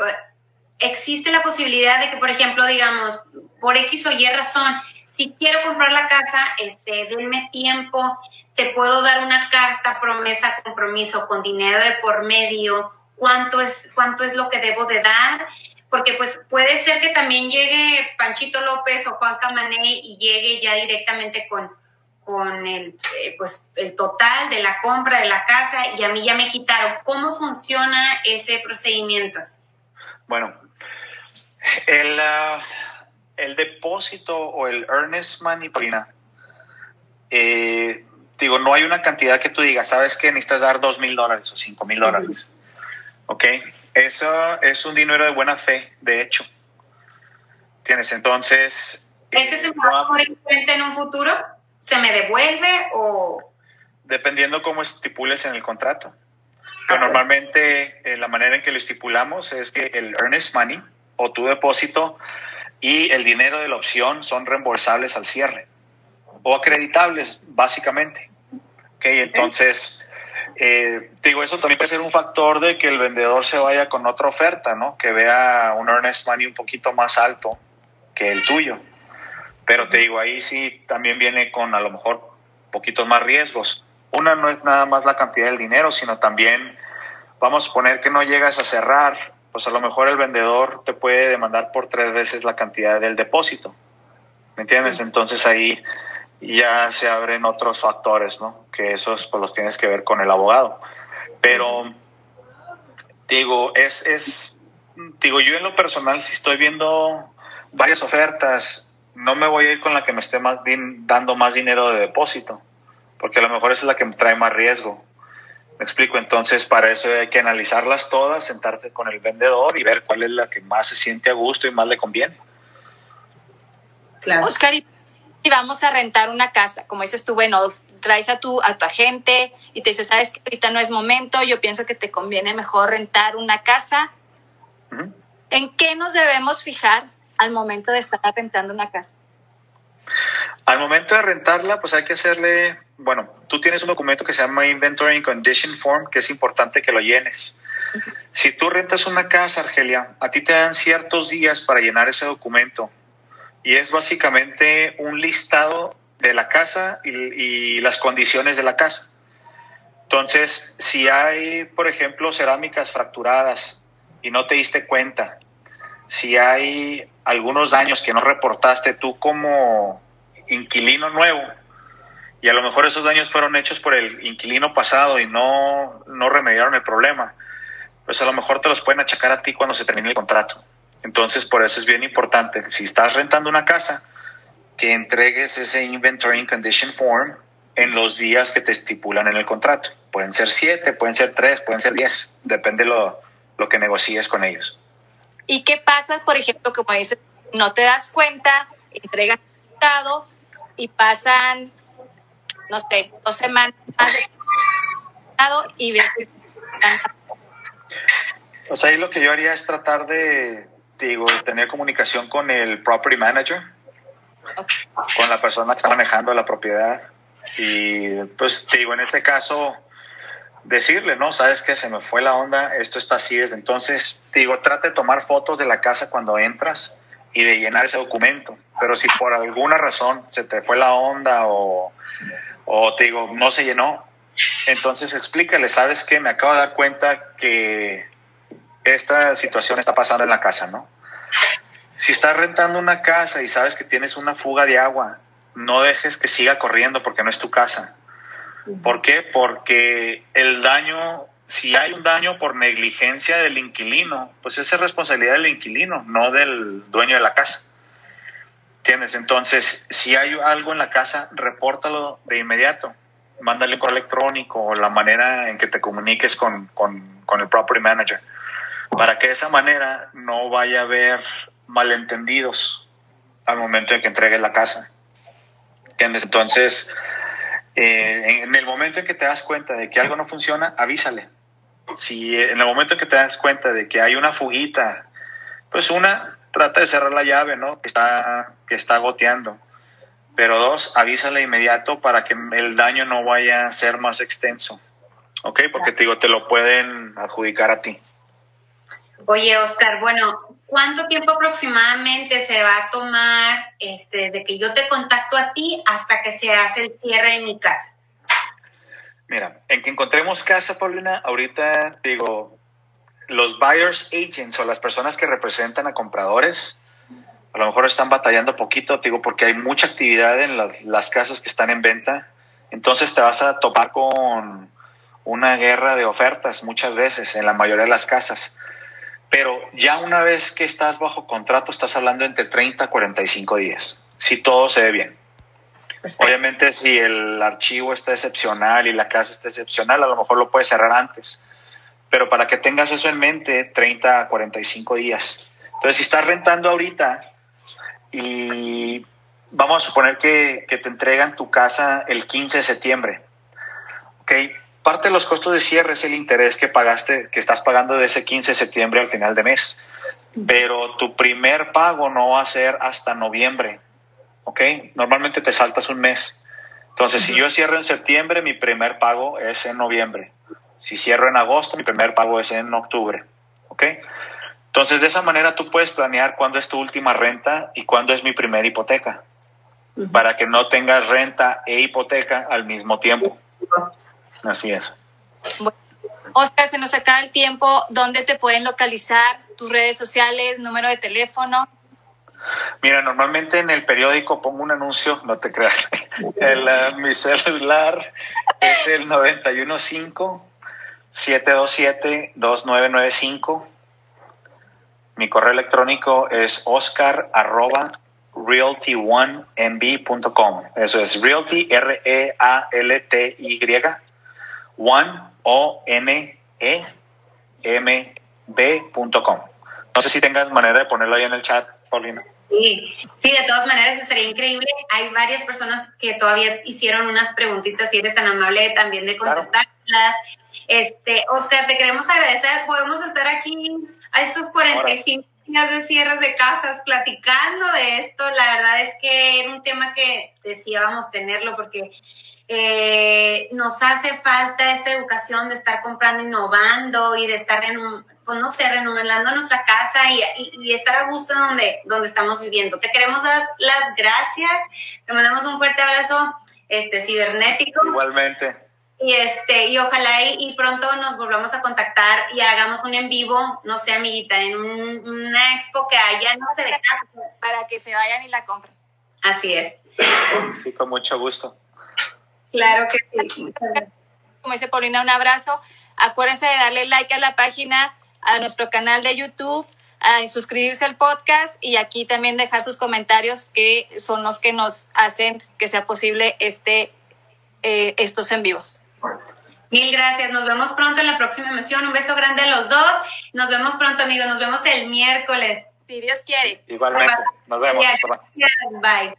existe la posibilidad de que, por ejemplo, digamos, por X o Y razón, si quiero comprar la casa, este, denme tiempo, te puedo dar una carta, promesa, compromiso con dinero de por medio, cuánto es, cuánto es lo que debo de dar, porque pues puede ser que también llegue Panchito López o Juan Camané y llegue ya directamente con, con el, eh, pues, el total de la compra de la casa y a mí ya me quitaron. ¿Cómo funciona ese procedimiento? Bueno, el, ah, el depósito o el earnest money, eh, digo, no hay una cantidad que tú digas, sabes que necesitas dar dos mil dólares o cinco mil dólares. ¿Ok? Eso es un dinero de buena fe, de hecho. ¿Tienes? Entonces... ¿Ese se me va a poner en un futuro? ¿Se me devuelve o...? Dependiendo cómo estipules en el contrato. Pero normalmente eh, la manera en que lo estipulamos es que el earnest money o tu depósito y el dinero de la opción son reembolsables al cierre o acreditables, básicamente. Okay, entonces, eh, digo, eso también puede ser un factor de que el vendedor se vaya con otra oferta, ¿no? Que vea un earnest money un poquito más alto que el tuyo. Pero te digo, ahí sí también viene con a lo mejor poquitos más riesgos. Una no es nada más la cantidad del dinero, sino también, vamos a suponer que no llegas a cerrar, pues a lo mejor el vendedor te puede demandar por tres veces la cantidad del depósito. ¿Me entiendes? Entonces ahí ya se abren otros factores, ¿no? Que esos pues los tienes que ver con el abogado. Pero digo, es, es, digo, yo en lo personal, si estoy viendo varias ofertas no me voy a ir con la que me esté más dando más dinero de depósito, porque a lo mejor esa es la que me trae más riesgo. Me explico, entonces para eso hay que analizarlas todas, sentarte con el vendedor y ver cuál es la que más se siente a gusto y más le conviene. Claro. Oscar, y vamos a rentar una casa, como dices tú, bueno, traes a tu, a tu agente y te dice, sabes que ahorita no es momento, yo pienso que te conviene mejor rentar una casa. ¿En qué nos debemos fijar al momento de estar rentando una casa? Al momento de rentarla, pues hay que hacerle, bueno, tú tienes un documento que se llama Inventory and Condition Form, que es importante que lo llenes. Si tú rentas una casa, Argelia, a ti te dan ciertos días para llenar ese documento y es básicamente un listado de la casa y, las condiciones de la casa. Entonces, si hay, por ejemplo, cerámicas fracturadas y no te diste cuenta, si hay algunos daños que no reportaste tú como inquilino nuevo, y a lo mejor esos daños fueron hechos por el inquilino pasado y no, no remediaron el problema, pues a lo mejor te los pueden achacar a ti cuando se termine el contrato. Entonces, por eso es bien importante, si estás rentando una casa, que entregues ese Inventory and Condition Form en los días que te estipulan en el contrato. Pueden ser siete, pueden ser tres, pueden ser diez, depende lo, lo que negocies con ellos. ¿Y qué pasa, por ejemplo, como dices, no te das cuenta, entregas el estado y pasan, no sé, dos semanas y ves que o sea, ahí lo que yo haría es tratar de, digo, tener comunicación con el property manager, con la persona que está manejando la propiedad. Y pues, digo, en este caso, decirle, ¿no? Sabes que se me fue la onda, esto está así desde entonces. digo, trate de tomar fotos de la casa cuando entras y de llenar ese documento. Pero si por alguna razón se te fue la onda o, O te digo, no se llenó. Entonces explícale, ¿sabes qué? Me acabo de dar cuenta que esta situación está pasando en la casa, ¿no? Si estás rentando una casa y sabes que tienes una fuga de agua, no dejes que siga corriendo porque no es tu casa. ¿Por qué? Porque el daño, si hay un daño por negligencia del inquilino, pues esa es responsabilidad del inquilino, no del dueño de la casa. ¿Entiendes? Entonces, si hay algo en la casa, repórtalo de inmediato. Mándale un correo electrónico o la manera en que te comuniques con, con, con el property manager para que de esa manera no vaya a haber malentendidos al momento en que entregues la casa. Entonces, eh, en el momento en que te das cuenta de que algo no funciona, avísale. Si en el momento en que te das cuenta de que hay una fuguita, pues una, trata de cerrar la llave, ¿no? Que está, que está goteando. Pero dos, avísale inmediato para que el daño no vaya a ser más extenso. ¿Ok? Porque te digo, te lo pueden adjudicar a ti. Oye, Oscar, bueno, ¿cuánto tiempo aproximadamente se va a tomar este, desde que yo te contacto a ti hasta que se hace el cierre de mi casa? Mira, en que encontremos casa, Paulina, ahorita digo, los buyers agents o las personas que representan a compradores, a lo mejor están batallando poquito, digo, porque hay mucha actividad en las, las casas que están en venta. Entonces te vas a topar con una guerra de ofertas muchas veces en la mayoría de las casas. Pero ya una vez que estás bajo contrato, estás hablando entre 30 a 45 días, si todo se ve bien. Obviamente, si el archivo está excepcional y la casa está excepcional, a lo mejor lo puedes cerrar antes. Pero para que tengas eso en mente, 30 a 45 días. Entonces, si estás rentando ahorita y vamos a suponer que, que te entregan tu casa el 15 de septiembre, ¿ok? Parte de los costos de cierre es el interés que pagaste, que estás pagando de ese 15 de septiembre al final de mes. Pero tu primer pago no va a ser hasta noviembre. ¿Ok? Normalmente te saltas un mes. Entonces, si yo cierro en septiembre, mi primer pago es en noviembre. Si cierro en agosto, mi primer pago es en octubre. ¿Ok? Entonces, de esa manera tú puedes planear cuándo es tu última renta y cuándo es mi primera hipoteca. Para que no tengas renta e hipoteca al mismo tiempo. Así es. Oscar, se nos acaba el tiempo. ¿Dónde te pueden localizar? ¿Tus redes sociales? ¿Número de teléfono? Mira, normalmente en el periódico pongo un anuncio, no te creas. (laughs) El, uh, mi celular es el 915-727-2995. Mi correo electrónico es oscar arroba realty1mb.com. Eso es realty, R-E-A-L-T-Y one, o n e m b.com. No sé si tengas manera de ponerlo ahí en el chat, Paulina. Sí, sí, de todas maneras estaría increíble. Hay varias personas que todavía hicieron unas preguntitas y eres tan amable también de contestarlas. Este, Oscar, te queremos agradecer. Podemos estar aquí a estos 45 años de cierres de casas platicando de esto. La verdad es que era un tema que decíamos tenerlo porque eh, nos hace falta esta educación de estar comprando, innovando y de estar en un, pues no sé, renovando nuestra casa y, y, estar a gusto donde, donde estamos viviendo. Te queremos dar las gracias, te mandamos un fuerte abrazo este, cibernético. Igualmente. Y este, y ojalá y, pronto nos volvamos a contactar y hagamos un en vivo, no sé, amiguita, en una expo que haya, no sé, de casa. Para que se vayan y la compren. Así es. Sí, con mucho gusto. Claro que sí. Como dice Paulina, un abrazo. Acuérdense de darle like a la página, a nuestro canal de YouTube, a suscribirse al podcast y aquí también dejar sus comentarios que son los que nos hacen que sea posible este, eh, estos en vivos. Mil gracias. Nos vemos pronto en la próxima emisión. Un beso grande a los dos. Nos vemos pronto, amigos. Nos vemos el miércoles. Si Dios quiere. Igualmente. Nos vemos. Bye.